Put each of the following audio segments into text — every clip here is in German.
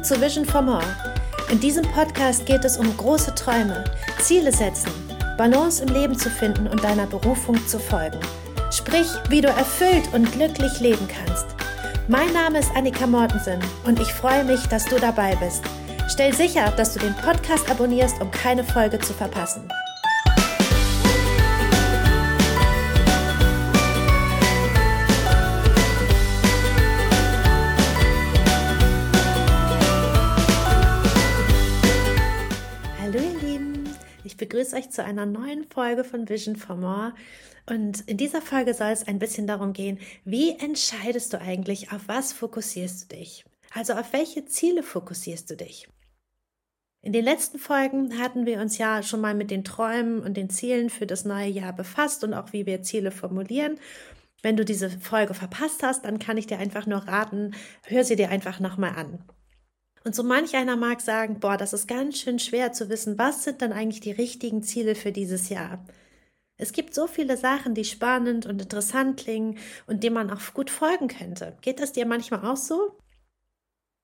Willkommen zu Vision for More. In diesem Podcast geht es um große Träume, Ziele setzen, Balance im Leben zu finden und deiner Berufung zu folgen. Sprich, wie du erfüllt und glücklich leben kannst. Mein Name ist Annika Mortensen und ich freue mich, dass du dabei bist. Stell sicher, dass du den Podcast abonnierst, um keine Folge zu verpassen. Begrüße euch zu einer neuen Folge von Vision for More. Und in dieser Folge soll es ein bisschen darum gehen, wie entscheidest du eigentlich, auf was fokussierst du dich? Also auf welche Ziele fokussierst du dich? In den letzten Folgen hatten wir uns ja schon mal mit den Träumen und den Zielen für das neue Jahr befasst und auch wie wir Ziele formulieren. Wenn du diese Folge verpasst hast, dann kann ich dir einfach nur raten, hör sie dir einfach nochmal an. Und so manch einer mag sagen, boah, das ist ganz schön schwer zu wissen, was sind dann eigentlich die richtigen Ziele für dieses Jahr. Es gibt so viele Sachen, die spannend und interessant klingen und denen man auch gut folgen könnte. Geht das dir manchmal auch so?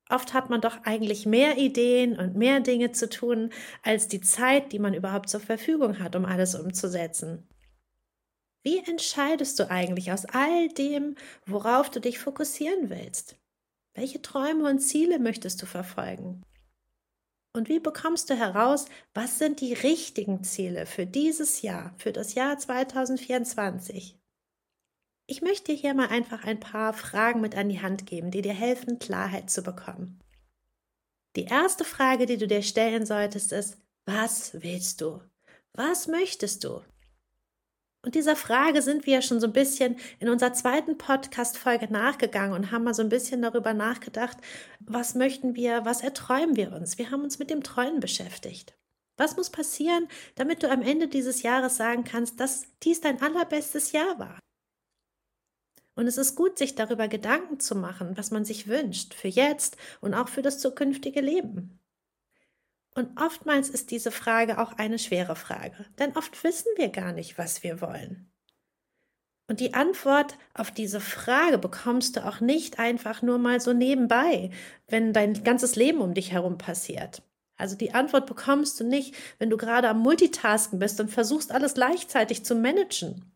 Oft hat man doch eigentlich mehr Ideen und mehr Dinge zu tun, als die Zeit, die man überhaupt zur Verfügung hat, um alles umzusetzen. Wie entscheidest du eigentlich aus all dem, worauf du dich fokussieren willst? Welche Träume und Ziele möchtest du verfolgen? Und wie bekommst du heraus, was sind die richtigen Ziele für dieses Jahr, für das Jahr 2024? Ich möchte dir hier mal einfach ein paar Fragen mit an die Hand geben, die dir helfen, Klarheit zu bekommen. Die erste Frage, die du dir stellen solltest, ist, was willst du? Was möchtest du? Und dieser Frage sind wir ja schon so ein bisschen in unserer zweiten Podcast-Folge nachgegangen und haben mal so ein bisschen darüber nachgedacht, was möchten wir, was erträumen wir uns? Wir haben uns mit dem Träumen beschäftigt. Was muss passieren, damit du am Ende dieses Jahres sagen kannst, dass dies dein allerbestes Jahr war? Und es ist gut, sich darüber Gedanken zu machen, was man sich wünscht, für jetzt und auch für das zukünftige Leben. Und oftmals ist diese Frage auch eine schwere Frage, denn oft wissen wir gar nicht, was wir wollen. Und die Antwort auf diese Frage bekommst du auch nicht einfach nur mal so nebenbei, wenn dein ganzes Leben um dich herum passiert. Also die Antwort bekommst du nicht, wenn du gerade am Multitasken bist und versuchst alles gleichzeitig zu managen.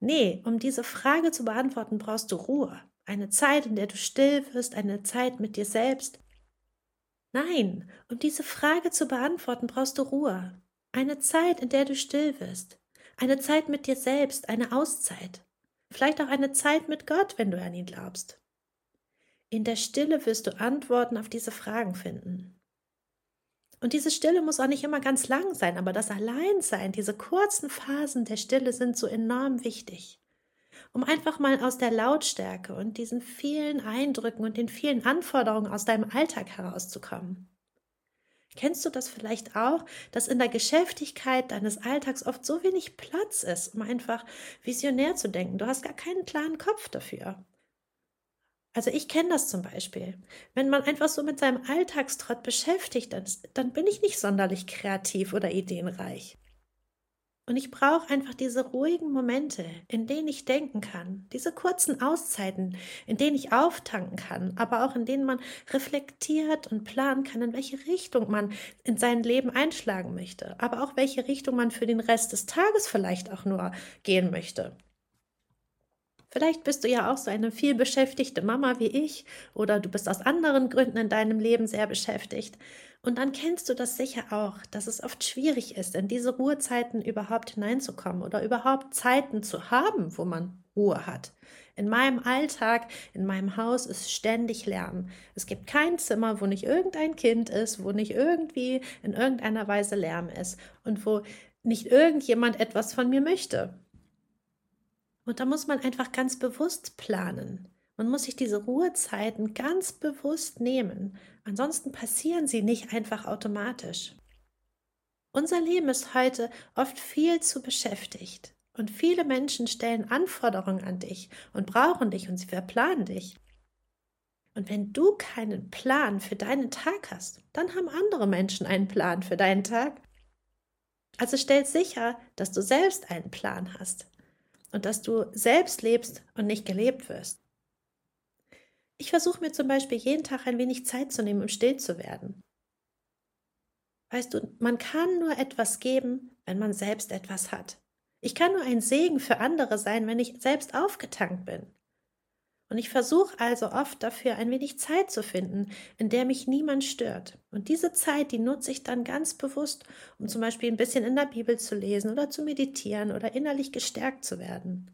Nee, um diese Frage zu beantworten, brauchst du Ruhe. Eine Zeit, in der du still wirst, eine Zeit mit dir selbst, Nein, um diese Frage zu beantworten, brauchst du Ruhe. Eine Zeit, in der du still wirst. Eine Zeit mit dir selbst, eine Auszeit. Vielleicht auch eine Zeit mit Gott, wenn du an ihn glaubst. In der Stille wirst du Antworten auf diese Fragen finden. Und diese Stille muss auch nicht immer ganz lang sein, aber das Alleinsein, diese kurzen Phasen der Stille sind so enorm wichtig um einfach mal aus der Lautstärke und diesen vielen Eindrücken und den vielen Anforderungen aus deinem Alltag herauszukommen. Kennst du das vielleicht auch, dass in der Geschäftigkeit deines Alltags oft so wenig Platz ist, um einfach visionär zu denken? Du hast gar keinen klaren Kopf dafür. Also ich kenne das zum Beispiel. Wenn man einfach so mit seinem Alltagstrott beschäftigt ist, dann bin ich nicht sonderlich kreativ oder ideenreich. Und ich brauche einfach diese ruhigen Momente, in denen ich denken kann, diese kurzen Auszeiten, in denen ich auftanken kann, aber auch in denen man reflektiert und planen kann, in welche Richtung man in sein Leben einschlagen möchte, aber auch welche Richtung man für den Rest des Tages vielleicht auch nur gehen möchte. Vielleicht bist du ja auch so eine viel beschäftigte Mama wie ich oder du bist aus anderen Gründen in deinem Leben sehr beschäftigt. Und dann kennst du das sicher auch, dass es oft schwierig ist, in diese Ruhezeiten überhaupt hineinzukommen oder überhaupt Zeiten zu haben, wo man Ruhe hat. In meinem Alltag, in meinem Haus ist ständig Lärm. Es gibt kein Zimmer, wo nicht irgendein Kind ist, wo nicht irgendwie in irgendeiner Weise Lärm ist und wo nicht irgendjemand etwas von mir möchte. Und da muss man einfach ganz bewusst planen. Man muss sich diese Ruhezeiten ganz bewusst nehmen. Ansonsten passieren sie nicht einfach automatisch. Unser Leben ist heute oft viel zu beschäftigt. Und viele Menschen stellen Anforderungen an dich und brauchen dich und sie verplanen dich. Und wenn du keinen Plan für deinen Tag hast, dann haben andere Menschen einen Plan für deinen Tag. Also stell sicher, dass du selbst einen Plan hast und dass du selbst lebst und nicht gelebt wirst. Ich versuche mir zum Beispiel jeden Tag ein wenig Zeit zu nehmen, um still zu werden. Weißt du, man kann nur etwas geben, wenn man selbst etwas hat. Ich kann nur ein Segen für andere sein, wenn ich selbst aufgetankt bin. Und ich versuche also oft dafür ein wenig Zeit zu finden, in der mich niemand stört. Und diese Zeit, die nutze ich dann ganz bewusst, um zum Beispiel ein bisschen in der Bibel zu lesen oder zu meditieren oder innerlich gestärkt zu werden.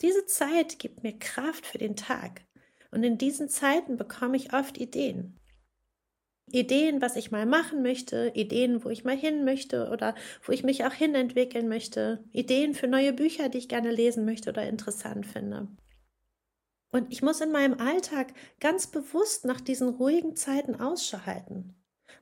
Diese Zeit gibt mir Kraft für den Tag. Und in diesen Zeiten bekomme ich oft Ideen. Ideen, was ich mal machen möchte, Ideen, wo ich mal hin möchte oder wo ich mich auch hinentwickeln möchte, Ideen für neue Bücher, die ich gerne lesen möchte oder interessant finde. Und ich muss in meinem Alltag ganz bewusst nach diesen ruhigen Zeiten Ausschau halten.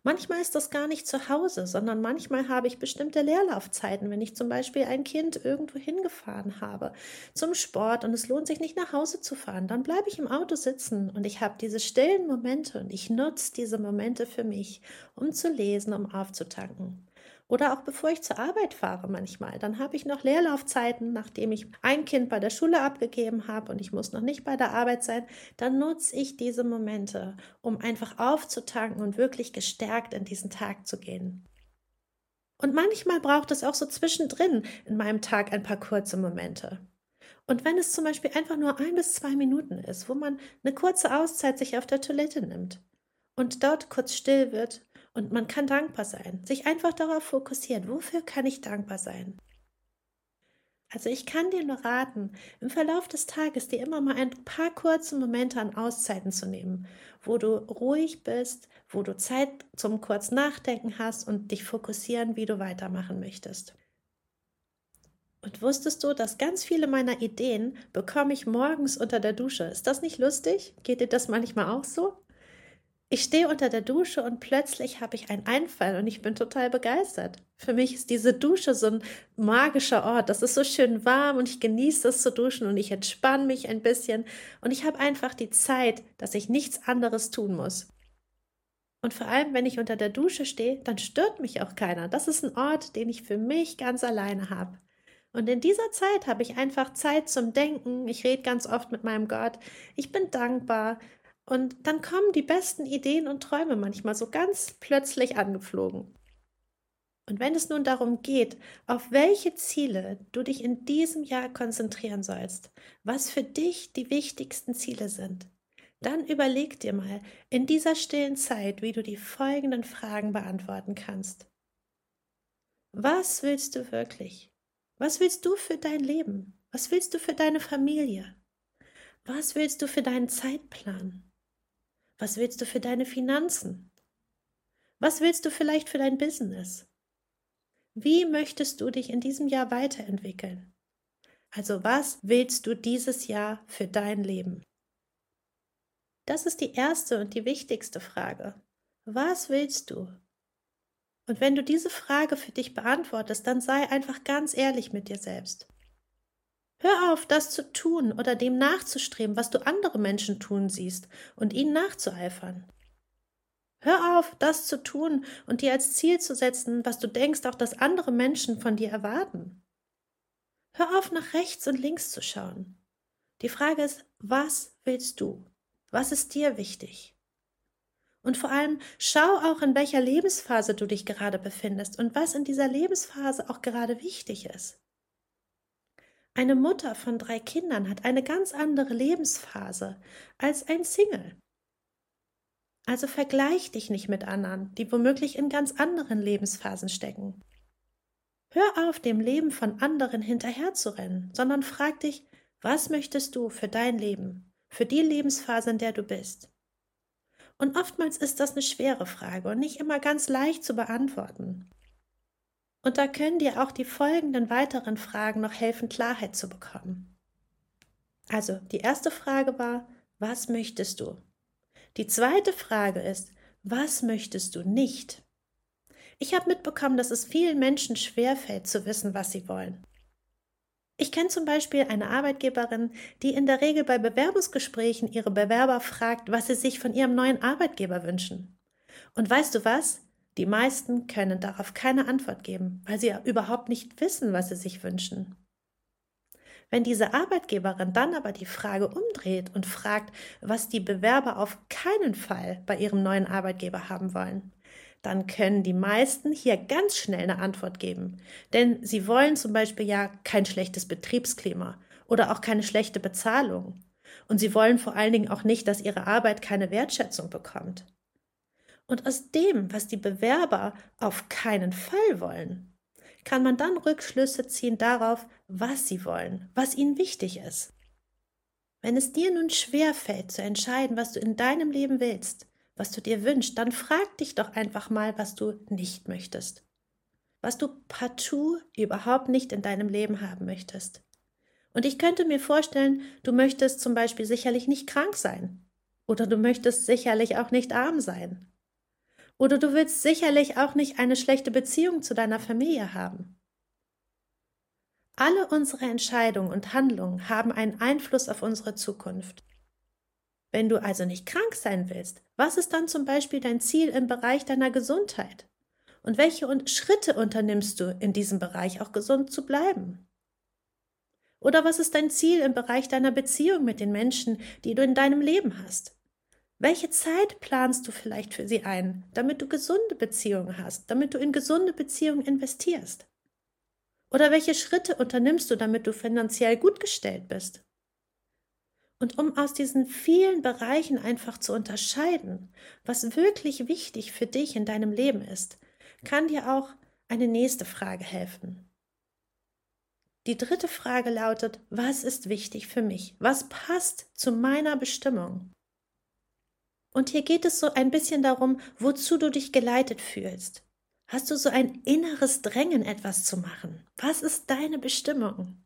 Manchmal ist das gar nicht zu Hause, sondern manchmal habe ich bestimmte Leerlaufzeiten, wenn ich zum Beispiel ein Kind irgendwo hingefahren habe zum Sport und es lohnt sich nicht nach Hause zu fahren, dann bleibe ich im Auto sitzen und ich habe diese stillen Momente und ich nutze diese Momente für mich, um zu lesen, um aufzutanken. Oder auch bevor ich zur Arbeit fahre manchmal. Dann habe ich noch Leerlaufzeiten, nachdem ich ein Kind bei der Schule abgegeben habe und ich muss noch nicht bei der Arbeit sein. Dann nutze ich diese Momente, um einfach aufzutanken und wirklich gestärkt in diesen Tag zu gehen. Und manchmal braucht es auch so zwischendrin in meinem Tag ein paar kurze Momente. Und wenn es zum Beispiel einfach nur ein bis zwei Minuten ist, wo man eine kurze Auszeit sich auf der Toilette nimmt und dort kurz still wird und man kann dankbar sein, sich einfach darauf fokussiert, wofür kann ich dankbar sein. Also ich kann dir nur raten, im Verlauf des Tages dir immer mal ein paar kurze Momente an Auszeiten zu nehmen, wo du ruhig bist, wo du Zeit zum kurz Nachdenken hast und dich fokussieren, wie du weitermachen möchtest. Und wusstest du, dass ganz viele meiner Ideen bekomme ich morgens unter der Dusche? Ist das nicht lustig? Geht dir das manchmal auch so? Ich stehe unter der Dusche und plötzlich habe ich einen Einfall und ich bin total begeistert. Für mich ist diese Dusche so ein magischer Ort. Das ist so schön warm und ich genieße es zu duschen und ich entspanne mich ein bisschen und ich habe einfach die Zeit, dass ich nichts anderes tun muss. Und vor allem, wenn ich unter der Dusche stehe, dann stört mich auch keiner. Das ist ein Ort, den ich für mich ganz alleine habe. Und in dieser Zeit habe ich einfach Zeit zum Denken. Ich rede ganz oft mit meinem Gott. Ich bin dankbar und dann kommen die besten Ideen und Träume manchmal so ganz plötzlich angeflogen. Und wenn es nun darum geht, auf welche Ziele du dich in diesem Jahr konzentrieren sollst, was für dich die wichtigsten Ziele sind, dann überleg dir mal in dieser stillen Zeit, wie du die folgenden Fragen beantworten kannst. Was willst du wirklich? Was willst du für dein Leben? Was willst du für deine Familie? Was willst du für deinen Zeitplan? Was willst du für deine Finanzen? Was willst du vielleicht für dein Business? Wie möchtest du dich in diesem Jahr weiterentwickeln? Also was willst du dieses Jahr für dein Leben? Das ist die erste und die wichtigste Frage. Was willst du? Und wenn du diese Frage für dich beantwortest, dann sei einfach ganz ehrlich mit dir selbst. Hör auf, das zu tun oder dem nachzustreben, was du andere Menschen tun siehst, und ihnen nachzueifern. Hör auf, das zu tun und dir als Ziel zu setzen, was du denkst, auch dass andere Menschen von dir erwarten. Hör auf, nach rechts und links zu schauen. Die Frage ist, was willst du? Was ist dir wichtig? Und vor allem schau auch, in welcher Lebensphase du dich gerade befindest und was in dieser Lebensphase auch gerade wichtig ist. Eine Mutter von drei Kindern hat eine ganz andere Lebensphase als ein Single. Also vergleich dich nicht mit anderen, die womöglich in ganz anderen Lebensphasen stecken. Hör auf, dem Leben von anderen hinterherzurennen, sondern frag dich, was möchtest du für dein Leben, für die Lebensphase, in der du bist? Und oftmals ist das eine schwere Frage und nicht immer ganz leicht zu beantworten. Und da können dir auch die folgenden weiteren Fragen noch helfen, Klarheit zu bekommen. Also, die erste Frage war, was möchtest du? Die zweite Frage ist, was möchtest du nicht? Ich habe mitbekommen, dass es vielen Menschen schwerfällt zu wissen, was sie wollen. Ich kenne zum Beispiel eine Arbeitgeberin, die in der Regel bei Bewerbungsgesprächen ihre Bewerber fragt, was sie sich von ihrem neuen Arbeitgeber wünschen. Und weißt du was? Die meisten können darauf keine Antwort geben, weil sie überhaupt nicht wissen, was sie sich wünschen. Wenn diese Arbeitgeberin dann aber die Frage umdreht und fragt, was die Bewerber auf keinen Fall bei ihrem neuen Arbeitgeber haben wollen, dann können die meisten hier ganz schnell eine Antwort geben. Denn sie wollen zum Beispiel ja kein schlechtes Betriebsklima oder auch keine schlechte Bezahlung. Und sie wollen vor allen Dingen auch nicht, dass ihre Arbeit keine Wertschätzung bekommt. Und aus dem, was die Bewerber auf keinen Fall wollen, kann man dann Rückschlüsse ziehen darauf, was sie wollen, was ihnen wichtig ist. Wenn es dir nun schwer fällt zu entscheiden, was du in deinem Leben willst, was du dir wünschst, dann frag dich doch einfach mal, was du nicht möchtest. Was du partout überhaupt nicht in deinem Leben haben möchtest. Und ich könnte mir vorstellen, du möchtest zum Beispiel sicherlich nicht krank sein. Oder du möchtest sicherlich auch nicht arm sein. Oder du willst sicherlich auch nicht eine schlechte Beziehung zu deiner Familie haben. Alle unsere Entscheidungen und Handlungen haben einen Einfluss auf unsere Zukunft. Wenn du also nicht krank sein willst, was ist dann zum Beispiel dein Ziel im Bereich deiner Gesundheit? Und welche Schritte unternimmst du in diesem Bereich, auch gesund zu bleiben? Oder was ist dein Ziel im Bereich deiner Beziehung mit den Menschen, die du in deinem Leben hast? Welche Zeit planst du vielleicht für sie ein, damit du gesunde Beziehungen hast, damit du in gesunde Beziehungen investierst? Oder welche Schritte unternimmst du, damit du finanziell gut gestellt bist? Und um aus diesen vielen Bereichen einfach zu unterscheiden, was wirklich wichtig für dich in deinem Leben ist, kann dir auch eine nächste Frage helfen. Die dritte Frage lautet, was ist wichtig für mich? Was passt zu meiner Bestimmung? Und hier geht es so ein bisschen darum, wozu du dich geleitet fühlst. Hast du so ein inneres Drängen, etwas zu machen? Was ist deine Bestimmung?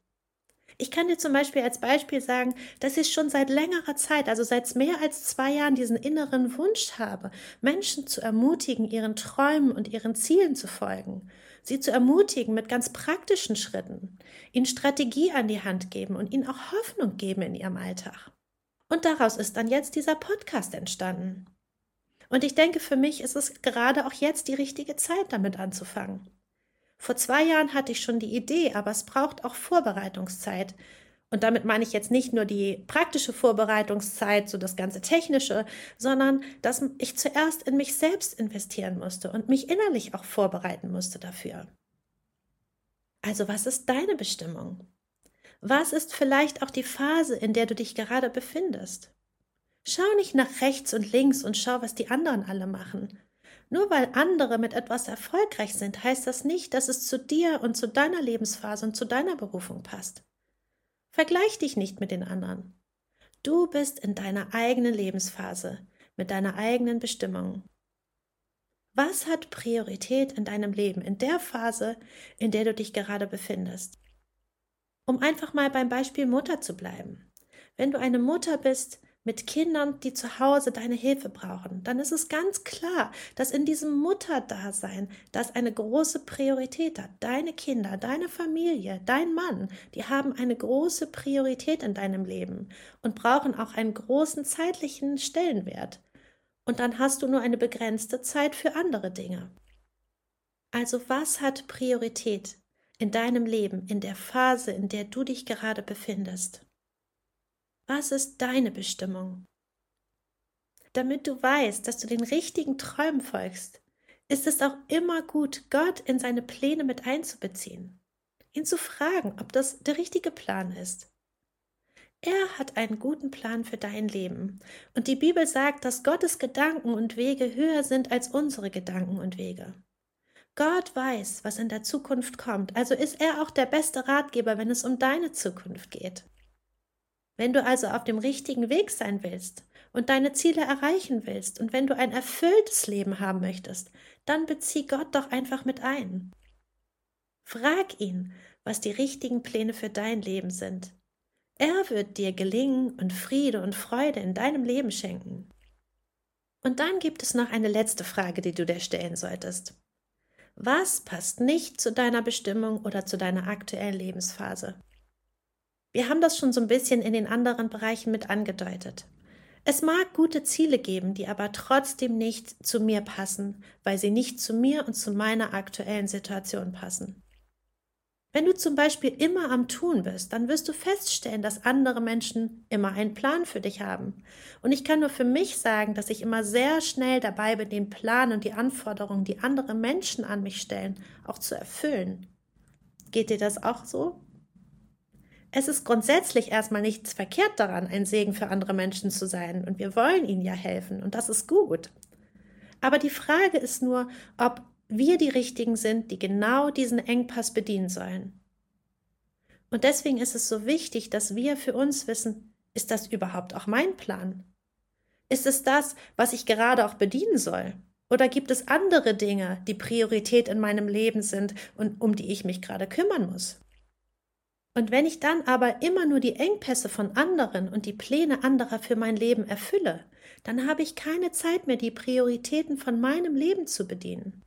Ich kann dir zum Beispiel als Beispiel sagen, dass ich schon seit längerer Zeit, also seit mehr als zwei Jahren, diesen inneren Wunsch habe, Menschen zu ermutigen, ihren Träumen und ihren Zielen zu folgen, sie zu ermutigen mit ganz praktischen Schritten, ihnen Strategie an die Hand geben und ihnen auch Hoffnung geben in ihrem Alltag. Und daraus ist dann jetzt dieser Podcast entstanden. Und ich denke, für mich ist es gerade auch jetzt die richtige Zeit, damit anzufangen. Vor zwei Jahren hatte ich schon die Idee, aber es braucht auch Vorbereitungszeit. Und damit meine ich jetzt nicht nur die praktische Vorbereitungszeit, so das ganze Technische, sondern dass ich zuerst in mich selbst investieren musste und mich innerlich auch vorbereiten musste dafür. Also was ist deine Bestimmung? Was ist vielleicht auch die Phase, in der du dich gerade befindest? Schau nicht nach rechts und links und schau, was die anderen alle machen, nur weil andere mit etwas erfolgreich sind, heißt das nicht, dass es zu dir und zu deiner Lebensphase und zu deiner Berufung passt. Vergleich dich nicht mit den anderen. Du bist in deiner eigenen Lebensphase, mit deiner eigenen Bestimmung. Was hat Priorität in deinem Leben, in der Phase, in der du dich gerade befindest? Um einfach mal beim Beispiel Mutter zu bleiben. Wenn du eine Mutter bist, mit Kindern, die zu Hause deine Hilfe brauchen, dann ist es ganz klar, dass in diesem Mutterdasein das eine große Priorität hat. Deine Kinder, deine Familie, dein Mann, die haben eine große Priorität in deinem Leben und brauchen auch einen großen zeitlichen Stellenwert. Und dann hast du nur eine begrenzte Zeit für andere Dinge. Also was hat Priorität in deinem Leben, in der Phase, in der du dich gerade befindest? Was ist deine Bestimmung? Damit du weißt, dass du den richtigen Träumen folgst, ist es auch immer gut, Gott in seine Pläne mit einzubeziehen, ihn zu fragen, ob das der richtige Plan ist. Er hat einen guten Plan für dein Leben. Und die Bibel sagt, dass Gottes Gedanken und Wege höher sind als unsere Gedanken und Wege. Gott weiß, was in der Zukunft kommt, also ist er auch der beste Ratgeber, wenn es um deine Zukunft geht. Wenn du also auf dem richtigen Weg sein willst und deine Ziele erreichen willst und wenn du ein erfülltes Leben haben möchtest, dann bezieh Gott doch einfach mit ein. Frag ihn, was die richtigen Pläne für dein Leben sind. Er wird dir Gelingen und Friede und Freude in deinem Leben schenken. Und dann gibt es noch eine letzte Frage, die du dir stellen solltest. Was passt nicht zu deiner Bestimmung oder zu deiner aktuellen Lebensphase? Wir haben das schon so ein bisschen in den anderen Bereichen mit angedeutet. Es mag gute Ziele geben, die aber trotzdem nicht zu mir passen, weil sie nicht zu mir und zu meiner aktuellen Situation passen. Wenn du zum Beispiel immer am Tun bist, dann wirst du feststellen, dass andere Menschen immer einen Plan für dich haben. Und ich kann nur für mich sagen, dass ich immer sehr schnell dabei bin, den Plan und die Anforderungen, die andere Menschen an mich stellen, auch zu erfüllen. Geht dir das auch so? Es ist grundsätzlich erstmal nichts verkehrt daran, ein Segen für andere Menschen zu sein. Und wir wollen ihnen ja helfen. Und das ist gut. Aber die Frage ist nur, ob wir die Richtigen sind, die genau diesen Engpass bedienen sollen. Und deswegen ist es so wichtig, dass wir für uns wissen, ist das überhaupt auch mein Plan? Ist es das, was ich gerade auch bedienen soll? Oder gibt es andere Dinge, die Priorität in meinem Leben sind und um die ich mich gerade kümmern muss? Und wenn ich dann aber immer nur die Engpässe von anderen und die Pläne anderer für mein Leben erfülle, dann habe ich keine Zeit mehr, die Prioritäten von meinem Leben zu bedienen.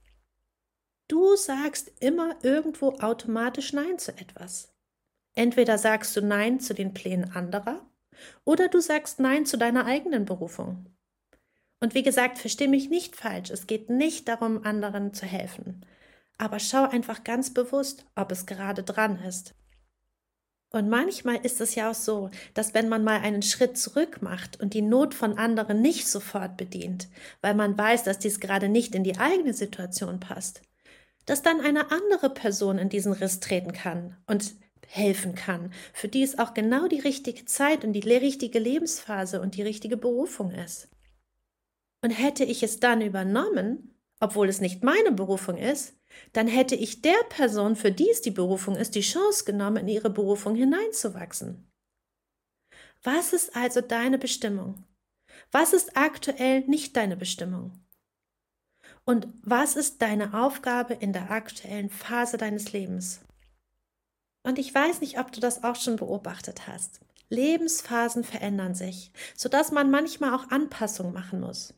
Du sagst immer irgendwo automatisch Nein zu etwas. Entweder sagst du Nein zu den Plänen anderer oder du sagst Nein zu deiner eigenen Berufung. Und wie gesagt, verstehe mich nicht falsch, es geht nicht darum, anderen zu helfen. Aber schau einfach ganz bewusst, ob es gerade dran ist. Und manchmal ist es ja auch so, dass wenn man mal einen Schritt zurück macht und die Not von anderen nicht sofort bedient, weil man weiß, dass dies gerade nicht in die eigene Situation passt, dass dann eine andere Person in diesen Riss treten kann und helfen kann, für die es auch genau die richtige Zeit und die richtige Lebensphase und die richtige Berufung ist. Und hätte ich es dann übernommen, obwohl es nicht meine Berufung ist, dann hätte ich der Person, für die es die Berufung ist, die Chance genommen, in ihre Berufung hineinzuwachsen. Was ist also deine Bestimmung? Was ist aktuell nicht deine Bestimmung? Und was ist deine Aufgabe in der aktuellen Phase deines Lebens? Und ich weiß nicht, ob du das auch schon beobachtet hast. Lebensphasen verändern sich, sodass man manchmal auch Anpassungen machen muss.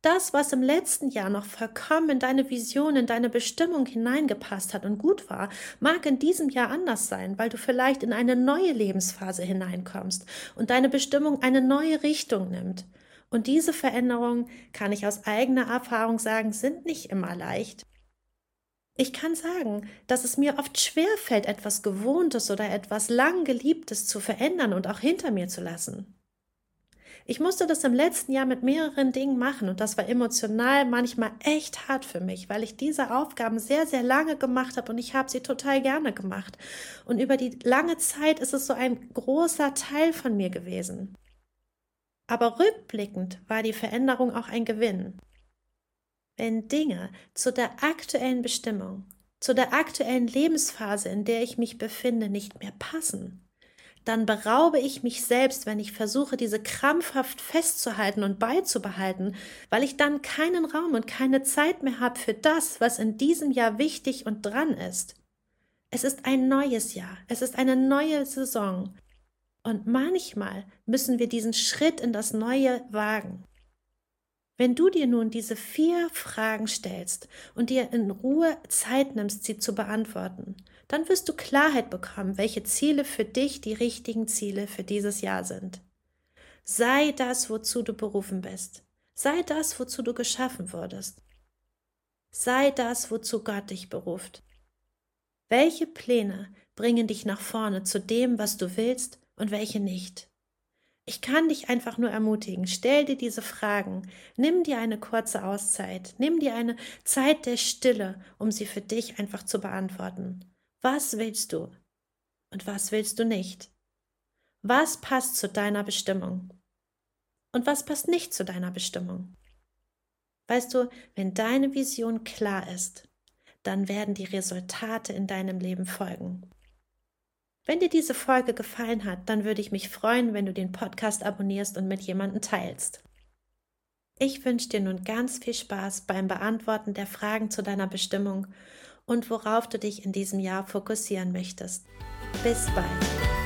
Das, was im letzten Jahr noch vollkommen in deine Vision, in deine Bestimmung hineingepasst hat und gut war, mag in diesem Jahr anders sein, weil du vielleicht in eine neue Lebensphase hineinkommst und deine Bestimmung eine neue Richtung nimmt. Und diese Veränderungen, kann ich aus eigener Erfahrung sagen, sind nicht immer leicht. Ich kann sagen, dass es mir oft schwer fällt, etwas Gewohntes oder etwas lang Geliebtes zu verändern und auch hinter mir zu lassen. Ich musste das im letzten Jahr mit mehreren Dingen machen und das war emotional manchmal echt hart für mich, weil ich diese Aufgaben sehr, sehr lange gemacht habe und ich habe sie total gerne gemacht. Und über die lange Zeit ist es so ein großer Teil von mir gewesen. Aber rückblickend war die Veränderung auch ein Gewinn. Wenn Dinge zu der aktuellen Bestimmung, zu der aktuellen Lebensphase, in der ich mich befinde, nicht mehr passen, dann beraube ich mich selbst, wenn ich versuche, diese krampfhaft festzuhalten und beizubehalten, weil ich dann keinen Raum und keine Zeit mehr habe für das, was in diesem Jahr wichtig und dran ist. Es ist ein neues Jahr, es ist eine neue Saison, und manchmal müssen wir diesen Schritt in das Neue wagen. Wenn du dir nun diese vier Fragen stellst und dir in Ruhe Zeit nimmst, sie zu beantworten, dann wirst du Klarheit bekommen, welche Ziele für dich die richtigen Ziele für dieses Jahr sind. Sei das, wozu du berufen bist. Sei das, wozu du geschaffen wurdest. Sei das, wozu Gott dich beruft. Welche Pläne bringen dich nach vorne zu dem, was du willst und welche nicht. Ich kann dich einfach nur ermutigen, stell dir diese Fragen, nimm dir eine kurze Auszeit, nimm dir eine Zeit der Stille, um sie für dich einfach zu beantworten. Was willst du und was willst du nicht? Was passt zu deiner Bestimmung? Und was passt nicht zu deiner Bestimmung? Weißt du, wenn deine Vision klar ist, dann werden die Resultate in deinem Leben folgen. Wenn dir diese Folge gefallen hat, dann würde ich mich freuen, wenn du den Podcast abonnierst und mit jemandem teilst. Ich wünsche dir nun ganz viel Spaß beim Beantworten der Fragen zu deiner Bestimmung und worauf du dich in diesem Jahr fokussieren möchtest. Bis bald.